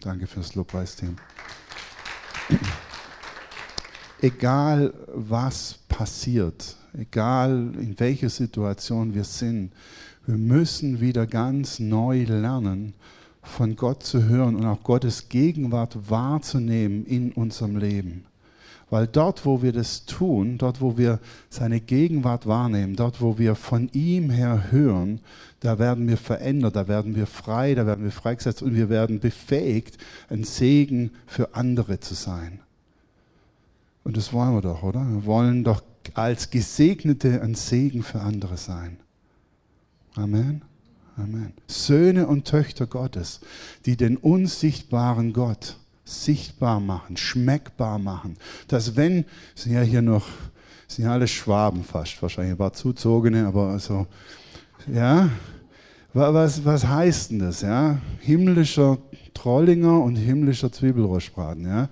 Danke fürs Lobpreisteam. Egal was passiert, egal in welcher Situation wir sind, wir müssen wieder ganz neu lernen, von Gott zu hören und auch Gottes Gegenwart wahrzunehmen in unserem Leben. Weil dort, wo wir das tun, dort, wo wir seine Gegenwart wahrnehmen, dort, wo wir von ihm her hören, da werden wir verändert, da werden wir frei, da werden wir freigesetzt und wir werden befähigt, ein Segen für andere zu sein. Und das wollen wir doch, oder? Wir wollen doch als Gesegnete ein Segen für andere sein. Amen. Amen. Söhne und Töchter Gottes, die den unsichtbaren Gott sichtbar machen, schmeckbar machen. Dass wenn, sind ja hier noch, sind ja alle Schwaben fast, wahrscheinlich ein paar Zuzogene, aber also, ja, was, was heißt denn das, ja? Himmlischer Trollinger und himmlischer Zwiebelrostbraten, ja?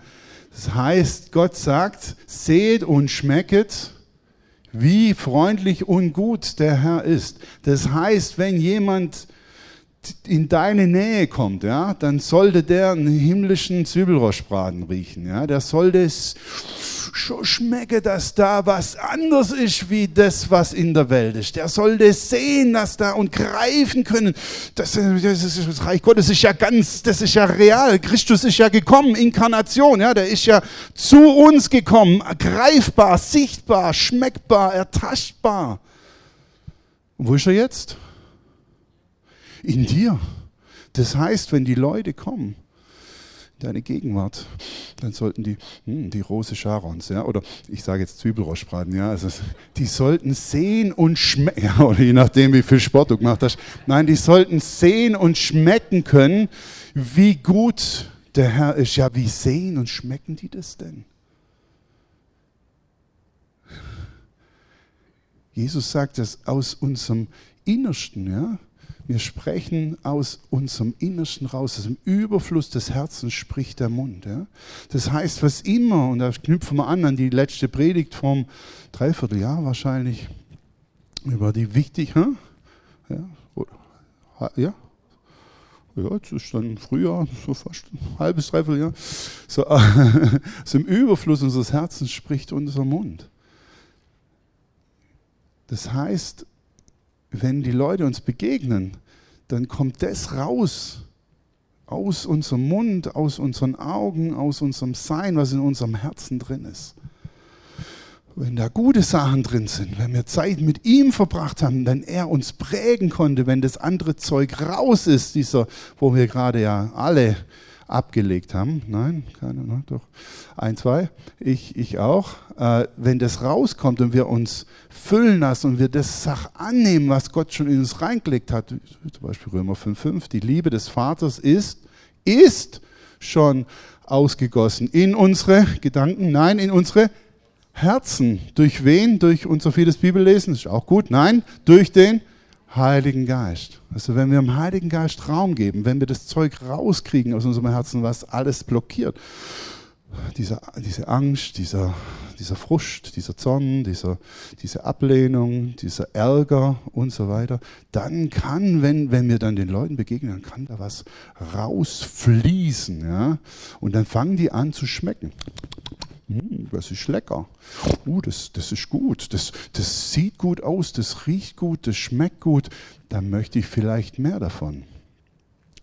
Das heißt, Gott sagt, seht und schmecket, wie freundlich und gut der Herr ist. Das heißt, wenn jemand in deine Nähe kommt, ja, dann sollte der einen himmlischen Zwiebelrostbraten riechen. Ja. Der sollte es schon schmecken, dass da was anders ist wie das, was in der Welt ist. Der sollte sehen, dass da und greifen können. Das, das, ist, das Reich Gottes ist ja ganz, das ist ja real. Christus ist ja gekommen, Inkarnation, ja, der ist ja zu uns gekommen, greifbar, sichtbar, schmeckbar, ertaschbar. Und wo ist er jetzt? In dir. Das heißt, wenn die Leute kommen, deine Gegenwart, dann sollten die, hm, die Rose Scharons, ja, oder ich sage jetzt Zwiebelrostbraten, ja, also die sollten sehen und schmecken, ja, oder je nachdem, wie viel Sport du gemacht hast, nein, die sollten sehen und schmecken können, wie gut der Herr ist. Ja, wie sehen und schmecken die das denn? Jesus sagt das aus unserem Innersten, ja. Wir sprechen aus unserem Innersten raus, aus dem Überfluss des Herzens spricht der Mund. Ja? Das heißt, was immer, und da knüpfen wir an an die letzte Predigt vom Dreivierteljahr wahrscheinlich, über die wichtig, hm? ja, ja, ja, jetzt ist dann Frühjahr, so fast ein halbes, dreiviertel So, also im Überfluss unseres Herzens spricht unser Mund. Das heißt, wenn die Leute uns begegnen, dann kommt das raus aus unserem Mund, aus unseren Augen, aus unserem Sein, was in unserem Herzen drin ist. Wenn da gute Sachen drin sind, wenn wir Zeit mit ihm verbracht haben, wenn er uns prägen konnte, wenn das andere Zeug raus ist, dieser, wo wir gerade ja alle abgelegt haben. Nein, keiner, ne? doch. Ein, zwei. Ich, ich auch. Äh, wenn das rauskommt und wir uns füllen lassen und wir das Sach annehmen, was Gott schon in uns reingelegt hat, zum Beispiel Römer 5,5, die Liebe des Vaters ist, ist schon ausgegossen in unsere Gedanken, nein, in unsere Herzen. Durch wen? Durch unser vieles Bibellesen, ist auch gut, nein, durch den Heiligen Geist. Also wenn wir dem Heiligen Geist Raum geben, wenn wir das Zeug rauskriegen aus unserem Herzen, was alles blockiert, diese, diese Angst, dieser, dieser Frust, dieser Zorn, dieser, diese Ablehnung, dieser Ärger und so weiter, dann kann, wenn, wenn wir dann den Leuten begegnen, dann kann da was rausfließen. Ja? Und dann fangen die an zu schmecken. Hm, das ist lecker. Uh, das, das ist gut. Das, das sieht gut aus, das riecht gut, das schmeckt gut. Da möchte ich vielleicht mehr davon.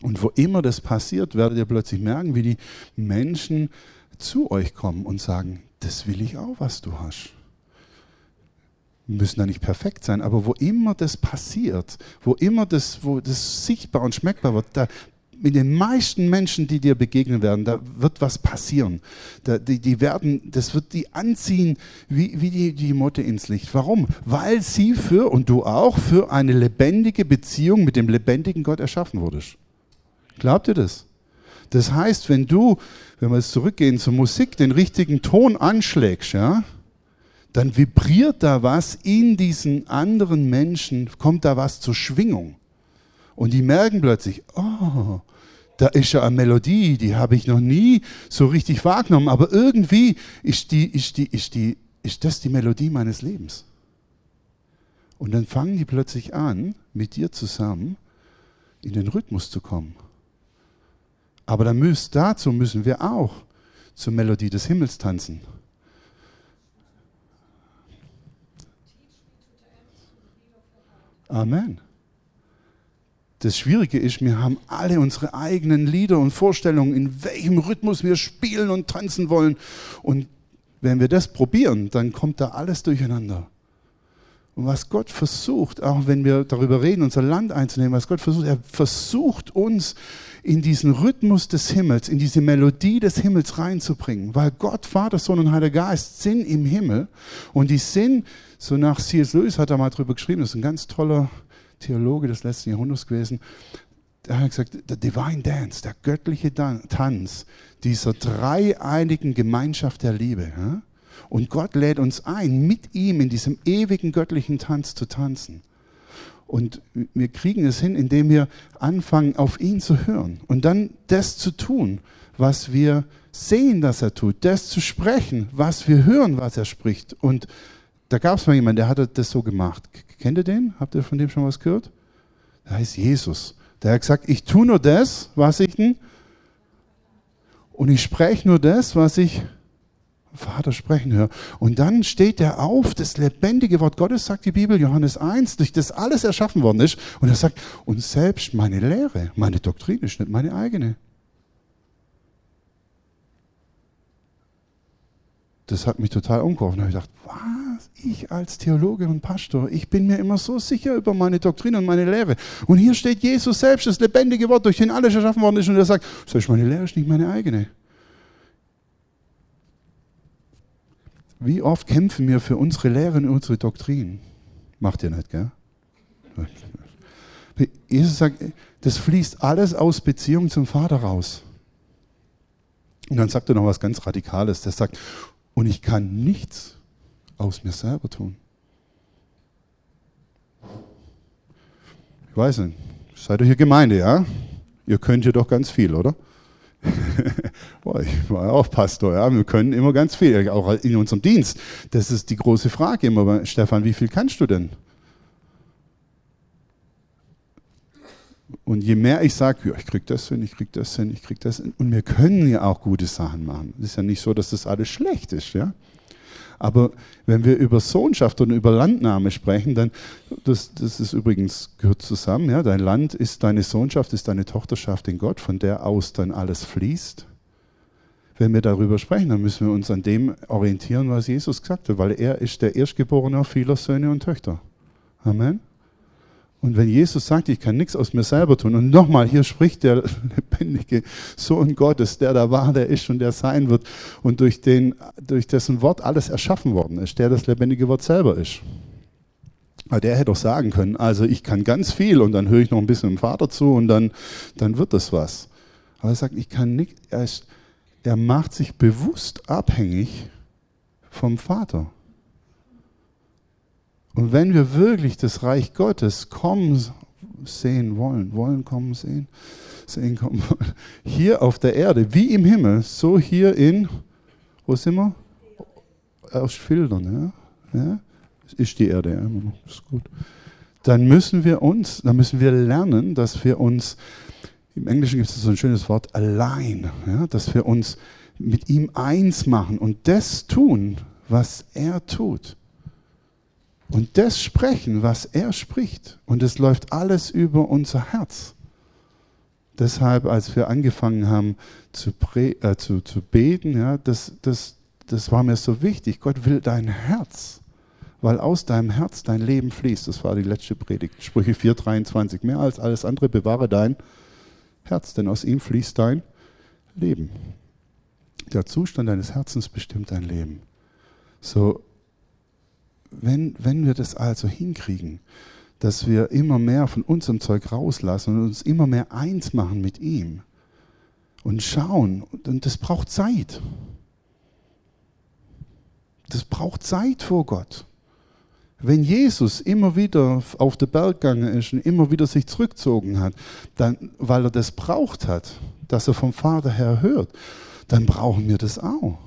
Und wo immer das passiert, werdet ihr plötzlich merken, wie die Menschen zu euch kommen und sagen, das will ich auch, was du hast. Wir müssen da nicht perfekt sein, aber wo immer das passiert, wo immer das, wo das sichtbar und schmeckbar wird, da mit den meisten Menschen, die dir begegnen werden, da wird was passieren. Da, die, die, werden, das wird die anziehen wie, wie die, die Motte ins Licht. Warum? Weil sie für, und du auch, für eine lebendige Beziehung mit dem lebendigen Gott erschaffen wurdest. Glaubt ihr das? Das heißt, wenn du, wenn wir jetzt zurückgehen zur Musik, den richtigen Ton anschlägst, ja, dann vibriert da was in diesen anderen Menschen, kommt da was zur Schwingung. Und die merken plötzlich, oh, da ist ja eine Melodie, die habe ich noch nie so richtig wahrgenommen, aber irgendwie ist, die, ist, die, ist, die, ist das die Melodie meines Lebens. Und dann fangen die plötzlich an, mit dir zusammen in den Rhythmus zu kommen. Aber dann müsst, dazu müssen wir auch zur Melodie des Himmels tanzen. Amen. Das Schwierige ist, wir haben alle unsere eigenen Lieder und Vorstellungen, in welchem Rhythmus wir spielen und tanzen wollen. Und wenn wir das probieren, dann kommt da alles durcheinander. Und was Gott versucht, auch wenn wir darüber reden, unser Land einzunehmen, was Gott versucht, er versucht uns in diesen Rhythmus des Himmels, in diese Melodie des Himmels reinzubringen. Weil Gott, Vater, Sohn und Heiliger Geist sind im Himmel. Und die sind, so nach C.S. Lewis hat er mal drüber geschrieben, das ist ein ganz toller Theologe des letzten Jahrhunderts gewesen, der hat gesagt, der Divine Dance, der göttliche Tanz dieser dreieinigen Gemeinschaft der Liebe. Und Gott lädt uns ein, mit ihm in diesem ewigen göttlichen Tanz zu tanzen. Und wir kriegen es hin, indem wir anfangen, auf ihn zu hören und dann das zu tun, was wir sehen, dass er tut, das zu sprechen, was wir hören, was er spricht. Und da gab es mal jemanden, der hat das so gemacht. Kennt ihr den? Habt ihr von dem schon was gehört? Der heißt Jesus. Der hat gesagt, ich tue nur das, was ich denn, und ich spreche nur das, was ich Vater sprechen höre. Und dann steht er auf, das lebendige Wort Gottes, sagt die Bibel, Johannes 1, durch das alles erschaffen worden ist. Und er sagt, und selbst meine Lehre, meine Doktrin ist nicht meine eigene. Das hat mich total umgeworfen. Da habe ich gedacht, was? Ich als Theologe und Pastor, ich bin mir immer so sicher über meine Doktrin und meine Lehre. Und hier steht Jesus selbst, das lebendige Wort, durch den alles erschaffen worden ist. Und er sagt, selbst meine Lehre ist nicht meine eigene. Wie oft kämpfen wir für unsere Lehre und unsere Doktrin? Macht ihr nicht, gell? Jesus sagt, das fließt alles aus Beziehung zum Vater raus. Und dann sagt er noch was ganz Radikales. Der sagt, und ich kann nichts aus mir selber tun. Ich weiß nicht, seid ihr hier Gemeinde, ja? Ihr könnt hier doch ganz viel, oder? ich war ja auch Pastor, ja. Wir können immer ganz viel, auch in unserem Dienst. Das ist die große Frage immer. Stefan, wie viel kannst du denn? Und je mehr ich sage, ja, ich krieg das hin, ich krieg das hin, ich krieg das hin. Und wir können ja auch gute Sachen machen. Es ist ja nicht so, dass das alles schlecht ist, ja. Aber wenn wir über Sohnschaft und über Landnahme sprechen, dann, das, das ist übrigens, gehört zusammen, ja, dein Land ist deine Sohnschaft, ist deine Tochterschaft in Gott, von der aus dann alles fließt. Wenn wir darüber sprechen, dann müssen wir uns an dem orientieren, was Jesus gesagt hat, weil er ist der Erstgeborene vieler Söhne und Töchter. Amen. Und wenn Jesus sagt, ich kann nichts aus mir selber tun, und nochmal, hier spricht der lebendige Sohn Gottes, der da war, der ist und der sein wird, und durch, den, durch dessen Wort alles erschaffen worden ist, der das lebendige Wort selber ist. Aber der hätte doch sagen können, also ich kann ganz viel und dann höre ich noch ein bisschen dem Vater zu und dann, dann wird das was. Aber er sagt, ich kann nicht, er, ist, er macht sich bewusst abhängig vom Vater. Und wenn wir wirklich das Reich Gottes kommen sehen wollen, wollen kommen sehen, sehen kommen wollen, hier auf der Erde, wie im Himmel, so hier in, wo sind wir? Aus Filtern, ja? ja? Ist die Erde, ja, ist gut. Dann müssen wir uns, dann müssen wir lernen, dass wir uns, im Englischen gibt es so ein schönes Wort, allein, ja? dass wir uns mit ihm eins machen und das tun, was er tut. Und das sprechen, was er spricht. Und es läuft alles über unser Herz. Deshalb, als wir angefangen haben zu, äh, zu, zu beten, ja, das, das, das war mir so wichtig. Gott will dein Herz, weil aus deinem Herz dein Leben fließt. Das war die letzte Predigt. Sprüche 4,23. Mehr als alles andere bewahre dein Herz, denn aus ihm fließt dein Leben. Der Zustand deines Herzens bestimmt dein Leben. So, wenn, wenn wir das also hinkriegen, dass wir immer mehr von unserem Zeug rauslassen und uns immer mehr eins machen mit ihm und schauen, und das braucht Zeit. Das braucht Zeit vor Gott. Wenn Jesus immer wieder auf der Berg gegangen ist und immer wieder sich zurückgezogen hat, dann, weil er das braucht hat, dass er vom Vater her hört, dann brauchen wir das auch.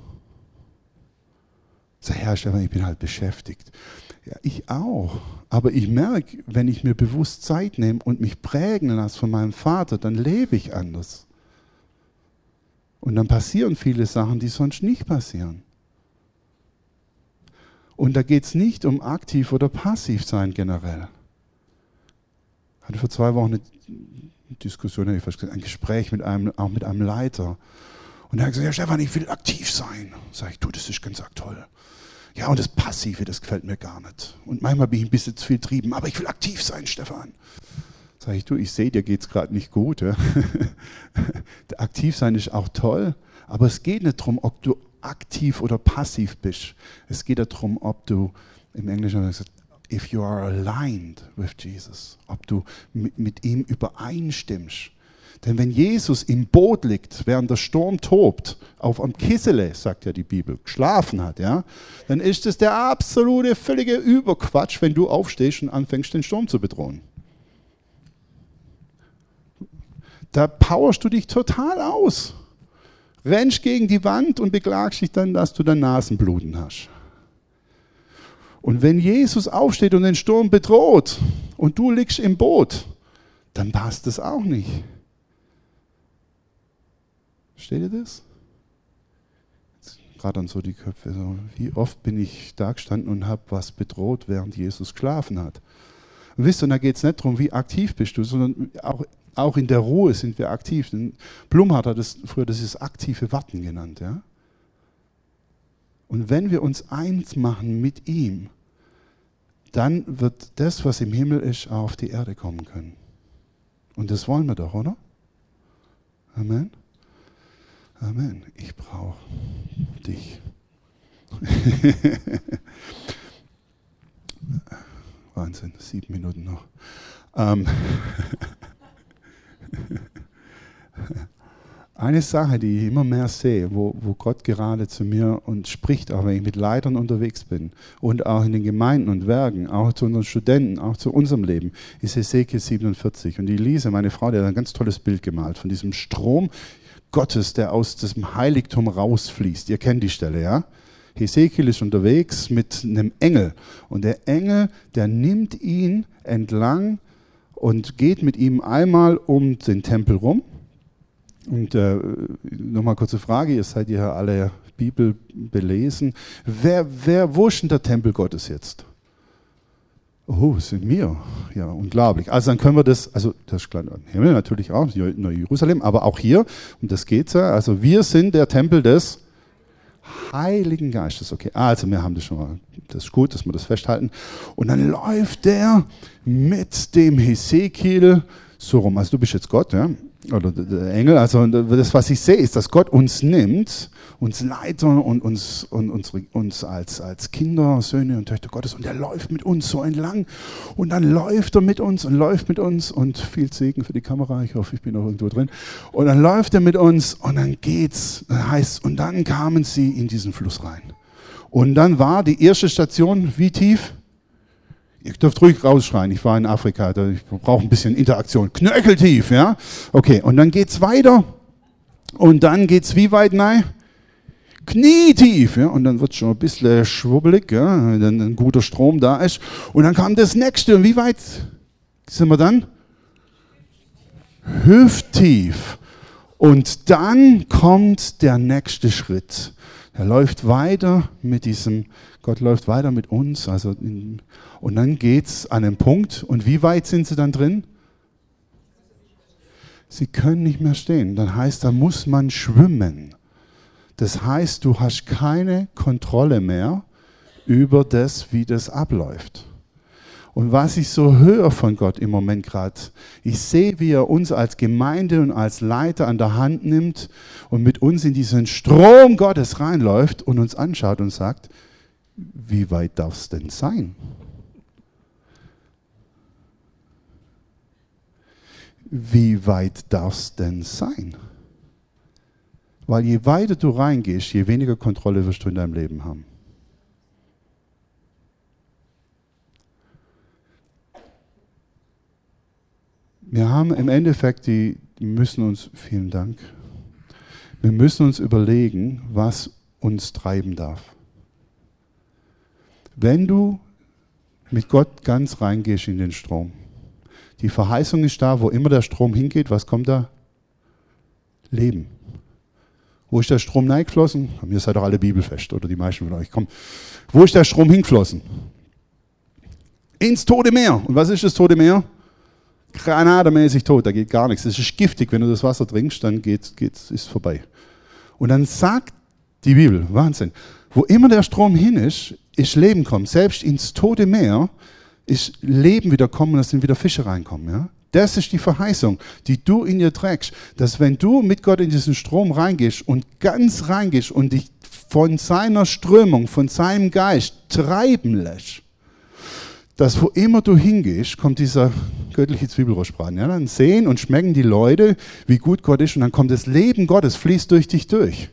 Sag, Herr Stefan, ich bin halt beschäftigt. Ja, ich auch. Aber ich merke, wenn ich mir bewusst Zeit nehme und mich prägen lasse von meinem Vater, dann lebe ich anders. Und dann passieren viele Sachen, die sonst nicht passieren. Und da geht es nicht um aktiv oder passiv sein generell. Ich hatte vor zwei Wochen eine Diskussion, ein Gespräch mit einem, auch mit einem Leiter. Und er hat gesagt, ja Stefan, ich will aktiv sein. Sag ich, du, das ist ganz toll. Ja, und das Passive, das gefällt mir gar nicht. Und manchmal bin ich ein bisschen zu viel trieben, aber ich will aktiv sein, Stefan. Sag ich, du, ich sehe, dir geht es gerade nicht gut. Ja? aktiv sein ist auch toll, aber es geht nicht darum, ob du aktiv oder passiv bist. Es geht darum, ob du, im Englischen haben wir gesagt, if you are aligned with Jesus, ob du mit, mit ihm übereinstimmst. Denn wenn Jesus im Boot liegt, während der Sturm tobt, auf einem Kissele, sagt ja die Bibel, geschlafen hat, ja, dann ist es der absolute, völlige Überquatsch, wenn du aufstehst und anfängst, den Sturm zu bedrohen. Da powerst du dich total aus. Rennst gegen die Wand und beklagst dich dann, dass du dein Nasenbluten hast. Und wenn Jesus aufsteht und den Sturm bedroht und du liegst im Boot, dann passt das auch nicht. Steht ihr das? Gerade an so die Köpfe. So, wie oft bin ich da gestanden und habe was bedroht, während Jesus geschlafen hat? Und wisst ihr, da geht es nicht darum, wie aktiv bist du, sondern auch, auch in der Ruhe sind wir aktiv. Blumhardt hat das früher das ist aktive Warten genannt. Ja? Und wenn wir uns eins machen mit ihm, dann wird das, was im Himmel ist, auch auf die Erde kommen können. Und das wollen wir doch, oder? Amen. Amen. Ich brauche dich. Wahnsinn, sieben Minuten noch. Ähm Eine Sache, die ich immer mehr sehe, wo, wo Gott gerade zu mir und spricht, auch wenn ich mit Leitern unterwegs bin und auch in den Gemeinden und Werken, auch zu unseren Studenten, auch zu unserem Leben, ist Ezekiel 47. Und die Lise, meine Frau, die hat ein ganz tolles Bild gemalt von diesem Strom Gottes, der aus diesem Heiligtum rausfließt. Ihr kennt die Stelle, ja? Hesekiel ist unterwegs mit einem Engel und der Engel, der nimmt ihn entlang und geht mit ihm einmal um den Tempel rum. Und äh, nochmal kurze Frage, ihr seid ja alle Bibel belesen. Wer, wer, wo ist denn der Tempel Gottes jetzt? Oh, sind mir. Ja, unglaublich. Also dann können wir das, also das klar, Himmel natürlich auch, Jerusalem, aber auch hier, um das geht es ja. Also wir sind der Tempel des Heiligen Geistes. Okay, also wir haben das schon mal, das ist gut, dass wir das festhalten. Und dann läuft der mit dem Hesekiel so rum. Also du bist jetzt Gott, ja? Oder der Engel. Also das, was ich sehe, ist, dass Gott uns nimmt, uns Leiter und uns, und unsere, uns als, als Kinder, Söhne und Töchter Gottes und er läuft mit uns so entlang und dann läuft er mit uns und läuft mit uns und viel Segen für die Kamera, ich hoffe, ich bin noch irgendwo drin. Und dann läuft er mit uns und dann geht's, das heißt, und dann kamen sie in diesen Fluss rein. Und dann war die erste Station wie tief? Ihr dürft ruhig rausschreien, ich war in Afrika, ich brauche ein bisschen Interaktion. Knöcheltief, ja? Okay, und dann geht's weiter. Und dann geht's wie weit nein? Knietief, ja? Und dann wird schon ein bisschen schwubbelig, ja? Wenn ein guter Strom da ist. Und dann kam das nächste. Und wie weit sind wir dann? Hüfttief. Und dann kommt der nächste Schritt. Er läuft weiter mit diesem, Gott läuft weiter mit uns. Also in, und dann geht's an den Punkt. Und wie weit sind sie dann drin? Sie können nicht mehr stehen. Dann heißt, da muss man schwimmen. Das heißt, du hast keine Kontrolle mehr über das, wie das abläuft. Und was ich so höre von Gott im Moment gerade, ich sehe, wie er uns als Gemeinde und als Leiter an der Hand nimmt und mit uns in diesen Strom Gottes reinläuft und uns anschaut und sagt, wie weit darf es denn sein? Wie weit darf es denn sein? Weil je weiter du reingehst, je weniger Kontrolle wirst du in deinem Leben haben. Wir haben im Endeffekt die, die müssen uns, vielen Dank, wir müssen uns überlegen, was uns treiben darf. Wenn du mit Gott ganz reingehst in den Strom, die Verheißung ist da, wo immer der Strom hingeht, was kommt da? Leben. Wo ist der Strom reingeflossen? Ihr seid doch alle bibelfest, oder die meisten von euch. Komm. Wo ist der Strom hingeflossen? Ins Tote Meer. Und was ist das Tote Meer? Granademäßig tot, da geht gar nichts. Das ist giftig. Wenn du das Wasser trinkst, dann geht, geht, ist vorbei. Und dann sagt die Bibel, Wahnsinn, wo immer der Strom hin ist, ist Leben kommen. Selbst ins Tote Meer ist Leben wieder kommen es sind wieder Fische reinkommen. Ja? Das ist die Verheißung, die du in dir trägst, dass wenn du mit Gott in diesen Strom reingehst und ganz reingehst und dich von seiner Strömung, von seinem Geist treiben lässt, dass wo immer du hingehst, kommt dieser göttliche Zwiebelrostbraten. Ja? Dann sehen und schmecken die Leute, wie gut Gott ist und dann kommt das Leben Gottes, fließt durch dich durch.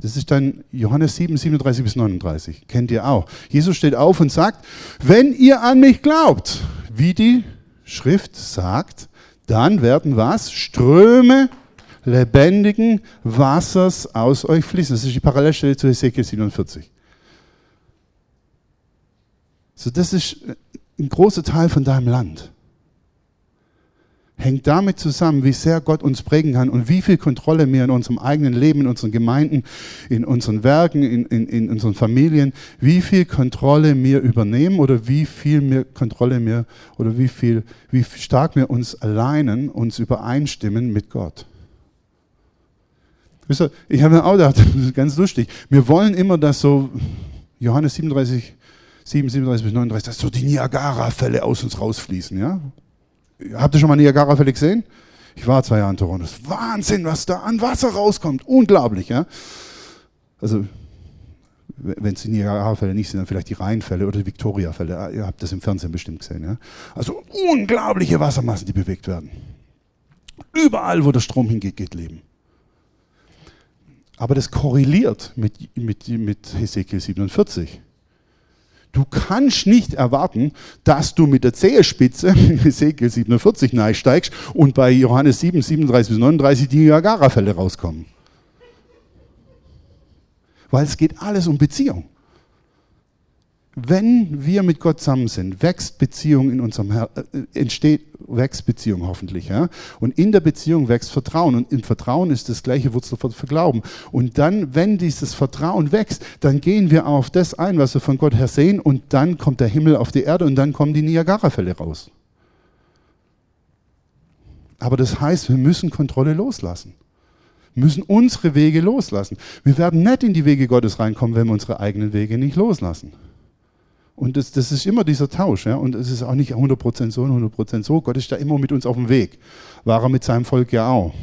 Das ist dann Johannes 7, 37 bis 39. Kennt ihr auch. Jesus steht auf und sagt, wenn ihr an mich glaubt, wie die Schrift sagt, dann werden was? Ströme lebendigen Wassers aus euch fließen. Das ist die Parallelstelle zu Ezekiel 47. So, das ist ein großer Teil von deinem Land hängt damit zusammen, wie sehr Gott uns prägen kann und wie viel Kontrolle wir in unserem eigenen Leben, in unseren Gemeinden, in unseren Werken, in, in, in unseren Familien, wie viel Kontrolle wir übernehmen oder wie viel mehr Kontrolle wir oder wie viel, wie stark wir uns alleinen, uns übereinstimmen mit Gott. Wisst ihr, ich habe mir auch gedacht, das ist ganz lustig. Wir wollen immer, dass so Johannes 37, 7, 37 bis 39, dass so die Niagara-Fälle aus uns rausfließen, ja? Habt ihr schon mal Niagara-Fälle gesehen? Ich war zwei Jahre in Toronto. Das ist Wahnsinn, was da an Wasser rauskommt. Unglaublich, ja. Also, wenn es die Niagara-Fälle nicht sind, dann vielleicht die Rheinfälle oder die Victoria-Fälle. Ihr habt das im Fernsehen bestimmt gesehen, ja. Also, unglaubliche Wassermassen, die bewegt werden. Überall, wo der Strom hingeht, geht Leben. Aber das korreliert mit, mit, mit Hesekiel 47. Du kannst nicht erwarten, dass du mit der Zehenspitze, Ezekiel 47, steigst und bei Johannes 7, 37 bis 39 die Niagara-Fälle rauskommen. Weil es geht alles um Beziehung. Wenn wir mit Gott zusammen sind, wächst Beziehung in unserem Her äh, entsteht wächst Beziehung hoffentlich, ja. Und in der Beziehung wächst Vertrauen und im Vertrauen ist das gleiche Wurzel für Glauben. Und dann, wenn dieses Vertrauen wächst, dann gehen wir auf das ein, was wir von Gott her sehen, und dann kommt der Himmel auf die Erde und dann kommen die Niagara-Fälle raus. Aber das heißt, wir müssen Kontrolle loslassen. Wir müssen unsere Wege loslassen. Wir werden nicht in die Wege Gottes reinkommen, wenn wir unsere eigenen Wege nicht loslassen. Und das, das ist immer dieser Tausch. Ja? Und es ist auch nicht 100% so und 100% so. Gott ist da immer mit uns auf dem Weg. War er mit seinem Volk ja auch.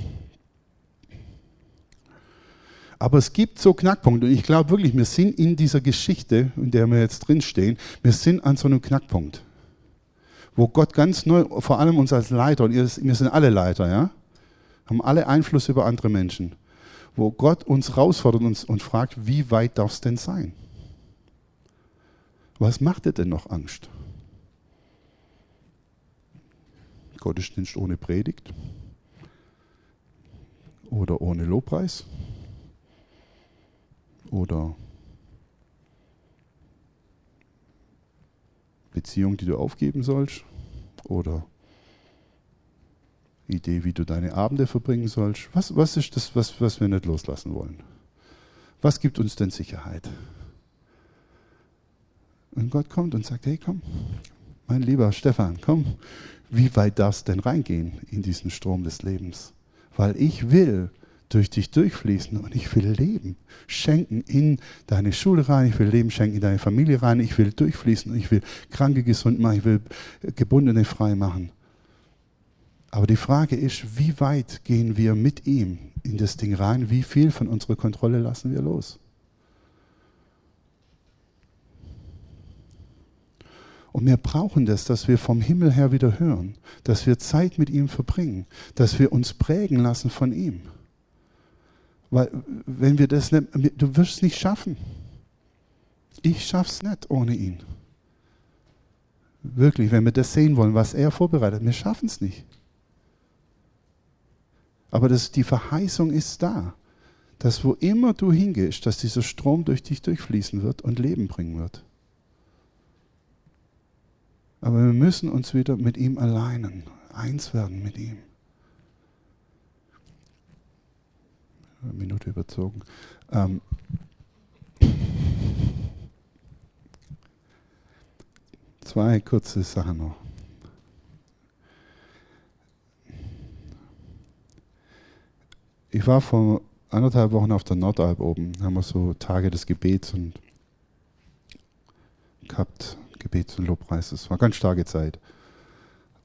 Aber es gibt so Knackpunkte. Und ich glaube wirklich, wir sind in dieser Geschichte, in der wir jetzt drinstehen, wir sind an so einem Knackpunkt. Wo Gott ganz neu, vor allem uns als Leiter, und wir sind alle Leiter, ja, haben alle Einfluss über andere Menschen, wo Gott uns herausfordert und, und fragt, wie weit darf es denn sein? Was macht dir denn noch Angst? Gottesdienst ohne Predigt? Oder ohne Lobpreis? Oder Beziehung, die du aufgeben sollst? Oder Idee, wie du deine Abende verbringen sollst? Was, was ist das, was, was wir nicht loslassen wollen? Was gibt uns denn Sicherheit? Und Gott kommt und sagt, hey komm, mein lieber Stefan, komm, wie weit darfst du denn reingehen in diesen Strom des Lebens? Weil ich will durch dich durchfließen und ich will Leben schenken in deine Schule rein, ich will Leben schenken in deine Familie rein, ich will durchfließen und ich will Kranke gesund machen, ich will Gebundene frei machen. Aber die Frage ist, wie weit gehen wir mit ihm in das Ding rein? Wie viel von unserer Kontrolle lassen wir los? Und wir brauchen das, dass wir vom Himmel her wieder hören, dass wir Zeit mit ihm verbringen, dass wir uns prägen lassen von ihm. Weil wenn wir das nicht, du wirst es nicht schaffen. Ich schaff's nicht ohne ihn. Wirklich, wenn wir das sehen wollen, was er vorbereitet, wir schaffen es nicht. Aber das, die Verheißung ist da, dass wo immer du hingehst, dass dieser Strom durch dich durchfließen wird und Leben bringen wird. Aber wir müssen uns wieder mit ihm alleinen, eins werden mit ihm. Eine Minute überzogen. Ähm, zwei kurze Sachen noch. Ich war vor anderthalb Wochen auf der Nordalp oben, haben wir so Tage des Gebets und gehabt, Gebets und Lobpreis. Das war ganz starke Zeit.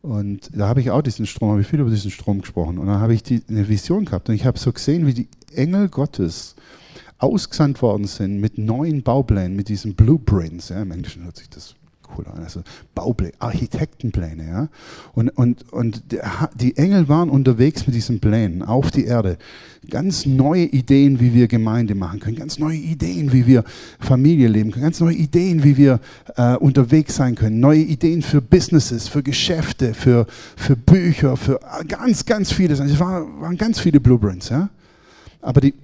Und da habe ich auch diesen Strom, habe ich viel über diesen Strom gesprochen. Und dann habe ich die, eine Vision gehabt und ich habe so gesehen, wie die Engel Gottes ausgesandt worden sind mit neuen Bauplänen, mit diesen Blueprints. Ja, Im Englischen hört sich das cool an. Also Baupläne, Architektenpläne. Ja? Und, und, und die Engel waren unterwegs mit diesen Plänen auf die Erde. Ganz neue Ideen, wie wir Gemeinde machen können. Ganz neue Ideen, wie wir Familie leben können. Ganz neue Ideen, wie wir äh, unterwegs sein können. Neue Ideen für Businesses, für Geschäfte, für, für Bücher, für ganz, ganz viele. Es waren, waren ganz viele Blueprints. Ja? Aber die,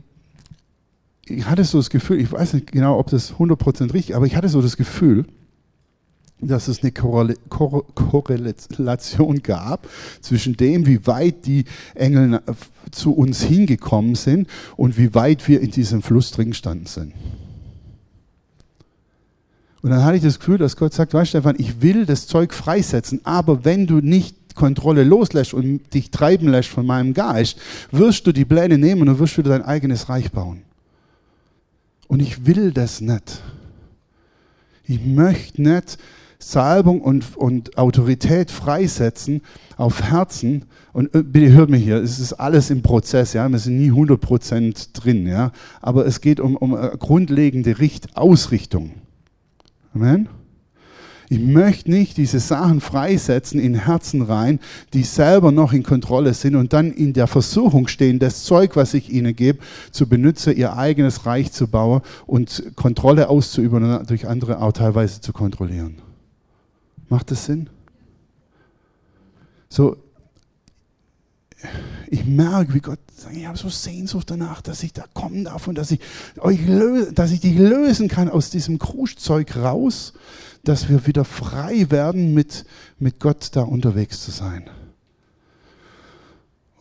ich hatte so das Gefühl, ich weiß nicht genau, ob das 100% richtig, aber ich hatte so das Gefühl, dass es eine Korrelation gab zwischen dem, wie weit die Engel zu uns hingekommen sind und wie weit wir in diesem Fluss drin gestanden sind. Und dann hatte ich das Gefühl, dass Gott sagt, weißt du, Stefan, ich will das Zeug freisetzen, aber wenn du nicht Kontrolle loslässt und dich treiben lässt von meinem Geist, wirst du die Pläne nehmen und wirst wieder dein eigenes Reich bauen. Und ich will das nicht. Ich möchte nicht Salbung und, und Autorität freisetzen auf Herzen. Und äh, bitte hört mir hier, es ist alles im Prozess, ja, wir sind nie 100% drin, ja, aber es geht um, um eine grundlegende Richt Ausrichtung. Amen. Ich möchte nicht diese Sachen freisetzen in Herzen rein, die selber noch in Kontrolle sind und dann in der Versuchung stehen, das Zeug, was ich ihnen gebe, zu benutzen, ihr eigenes Reich zu bauen und Kontrolle auszuüben und durch andere auch teilweise zu kontrollieren. Macht das Sinn? So, ich merke, wie Gott sagt, ich habe so Sehnsucht danach, dass ich da kommen darf und dass ich, euch löse, dass ich dich lösen kann aus diesem Kruschzeug raus, dass wir wieder frei werden, mit, mit Gott da unterwegs zu sein.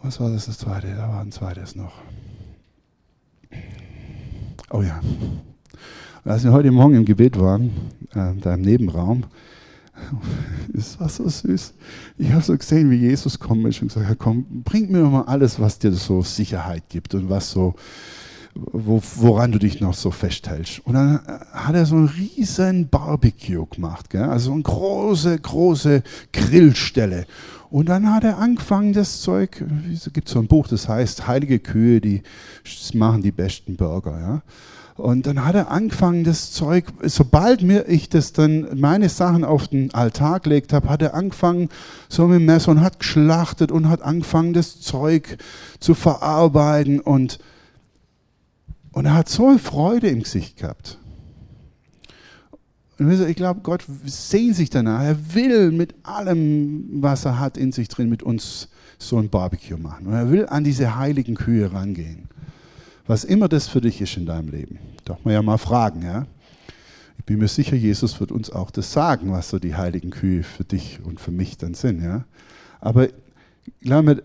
Was war das, das zweite? Da war ein zweites noch. Oh ja. Als wir heute Morgen im Gebet waren, äh, da im Nebenraum, es war so süß. Ich habe so gesehen, wie Jesus kommt und gesagt hat, komm, bring mir mal alles, was dir so Sicherheit gibt und was so, wo, woran du dich noch so festhältst. Und dann hat er so einen riesen Barbecue gemacht, gell? also eine große, große Grillstelle. Und dann hat er angefangen, das Zeug, es gibt so ein Buch, das heißt Heilige Kühe, die machen die besten Burger. Ja? Und dann hat er angefangen, das Zeug, sobald mir ich das dann, meine Sachen auf den Altar gelegt habe, hat er angefangen, so mit dem Messer und hat geschlachtet und hat angefangen, das Zeug zu verarbeiten und, und er hat so eine Freude im Gesicht gehabt. Und ich glaube, Gott sehnt sich danach. Er will mit allem, was er hat in sich drin, mit uns so ein Barbecue machen. Und er will an diese heiligen Kühe rangehen was immer das für dich ist in deinem Leben. Darf man ja mal fragen, ja. Ich bin mir sicher, Jesus wird uns auch das sagen, was so die heiligen Kühe für dich und für mich dann sind, ja. Aber glaub mir,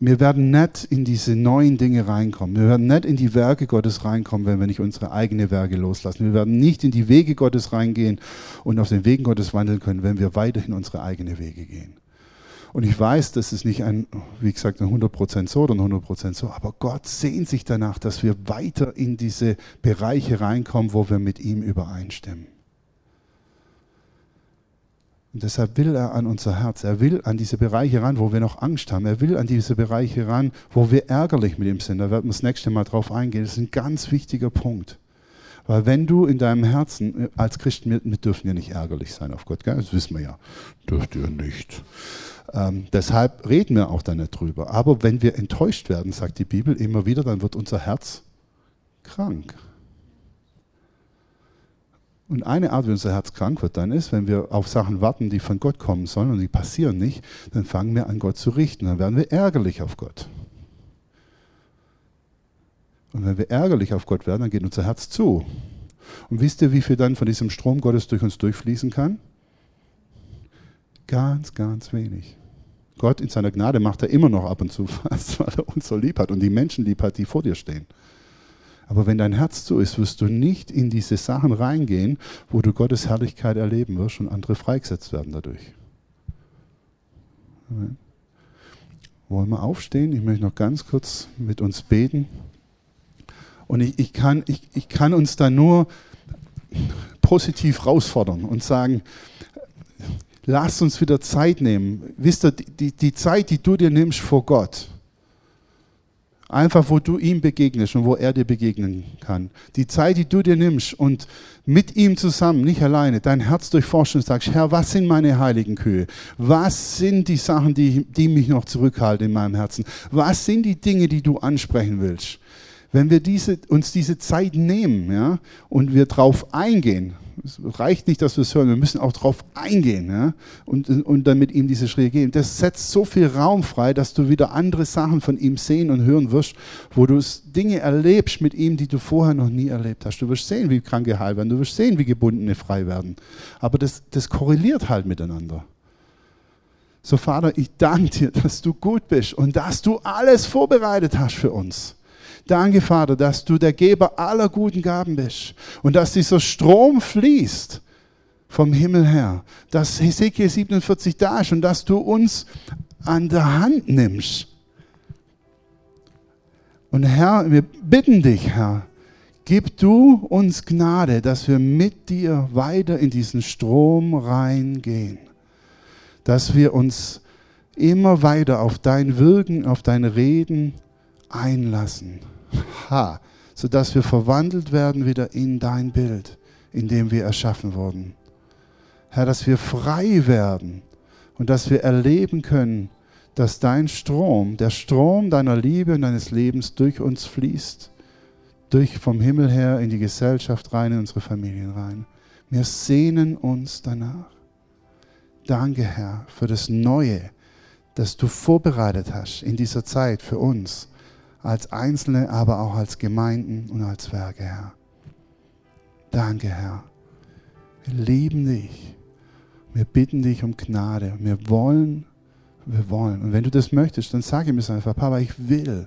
wir werden nicht in diese neuen Dinge reinkommen. Wir werden nicht in die Werke Gottes reinkommen, wenn wir nicht unsere eigenen Werke loslassen. Wir werden nicht in die Wege Gottes reingehen und auf den Wegen Gottes wandeln können, wenn wir weiterhin unsere eigenen Wege gehen. Und ich weiß, das ist nicht ein, wie gesagt, ein 100% so oder ein 100% so, aber Gott sehnt sich danach, dass wir weiter in diese Bereiche reinkommen, wo wir mit ihm übereinstimmen. Und deshalb will er an unser Herz, er will an diese Bereiche ran, wo wir noch Angst haben, er will an diese Bereiche ran, wo wir ärgerlich mit ihm sind. Da werden wir das nächste Mal drauf eingehen. Das ist ein ganz wichtiger Punkt. Weil wenn du in deinem Herzen, als Christen, wir, wir dürfen ja nicht ärgerlich sein auf Gott, gell? das wissen wir ja, dürft ihr nicht. Ähm, deshalb reden wir auch da nicht drüber. Aber wenn wir enttäuscht werden, sagt die Bibel immer wieder, dann wird unser Herz krank. Und eine Art, wie unser Herz krank wird, dann ist, wenn wir auf Sachen warten, die von Gott kommen sollen und die passieren nicht, dann fangen wir an, Gott zu richten. Dann werden wir ärgerlich auf Gott. Und wenn wir ärgerlich auf Gott werden, dann geht unser Herz zu. Und wisst ihr, wie viel dann von diesem Strom Gottes durch uns durchfließen kann? Ganz, ganz wenig. Gott in seiner Gnade macht er immer noch ab und zu was, weil er uns so lieb hat und die Menschen lieb hat, die vor dir stehen. Aber wenn dein Herz so ist, wirst du nicht in diese Sachen reingehen, wo du Gottes Herrlichkeit erleben wirst und andere freigesetzt werden dadurch. Wollen wir aufstehen? Ich möchte noch ganz kurz mit uns beten. Und ich, ich, kann, ich, ich kann uns da nur positiv herausfordern und sagen, lasst uns wieder Zeit nehmen. Wisst ihr, die, die Zeit, die du dir nimmst vor Gott, einfach wo du ihm begegnest und wo er dir begegnen kann. Die Zeit, die du dir nimmst und mit ihm zusammen, nicht alleine, dein Herz durchforschen und sagst, Herr, was sind meine heiligen Kühe? Was sind die Sachen, die, die mich noch zurückhalten in meinem Herzen? Was sind die Dinge, die du ansprechen willst? Wenn wir diese, uns diese Zeit nehmen ja, und wir drauf eingehen, es reicht nicht, dass wir es hören, wir müssen auch darauf eingehen ja? und, und dann mit ihm diese Schritte gehen. Das setzt so viel Raum frei, dass du wieder andere Sachen von ihm sehen und hören wirst, wo du Dinge erlebst mit ihm, die du vorher noch nie erlebt hast. Du wirst sehen, wie Kranke heil werden, du wirst sehen, wie Gebundene frei werden. Aber das, das korreliert halt miteinander. So, Vater, ich danke dir, dass du gut bist und dass du alles vorbereitet hast für uns. Danke, Vater, dass du der Geber aller guten Gaben bist und dass dieser Strom fließt vom Himmel her, dass Hesekiel 47 da ist und dass du uns an der Hand nimmst. Und Herr, wir bitten dich, Herr, gib du uns Gnade, dass wir mit dir weiter in diesen Strom reingehen, dass wir uns immer weiter auf dein Wirken, auf dein Reden einlassen. Ha, sodass wir verwandelt werden wieder in dein Bild, in dem wir erschaffen wurden. Herr, dass wir frei werden und dass wir erleben können, dass dein Strom, der Strom deiner Liebe und deines Lebens durch uns fließt, durch vom Himmel her in die Gesellschaft rein, in unsere Familien rein. Wir sehnen uns danach. Danke, Herr, für das Neue, das du vorbereitet hast in dieser Zeit für uns als Einzelne, aber auch als Gemeinden und als Werke, Herr. Danke, Herr. Wir lieben dich. Wir bitten dich um Gnade. Wir wollen, wir wollen. Und wenn du das möchtest, dann sag ihm es einfach, Papa, ich will.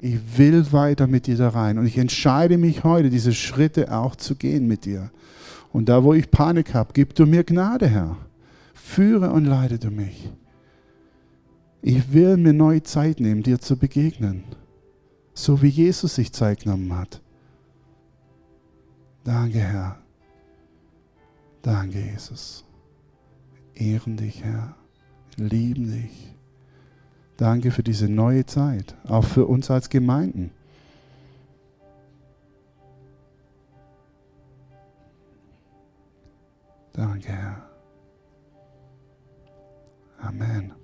Ich will weiter mit dir da rein. Und ich entscheide mich heute, diese Schritte auch zu gehen mit dir. Und da, wo ich Panik habe, gib du mir Gnade, Herr. Führe und leite du mich. Ich will mir neue Zeit nehmen, dir zu begegnen so wie Jesus sich Zeit genommen hat. Danke, Herr. Danke, Jesus. Ehren dich, Herr. Lieben dich. Danke für diese neue Zeit, auch für uns als Gemeinden. Danke, Herr. Amen.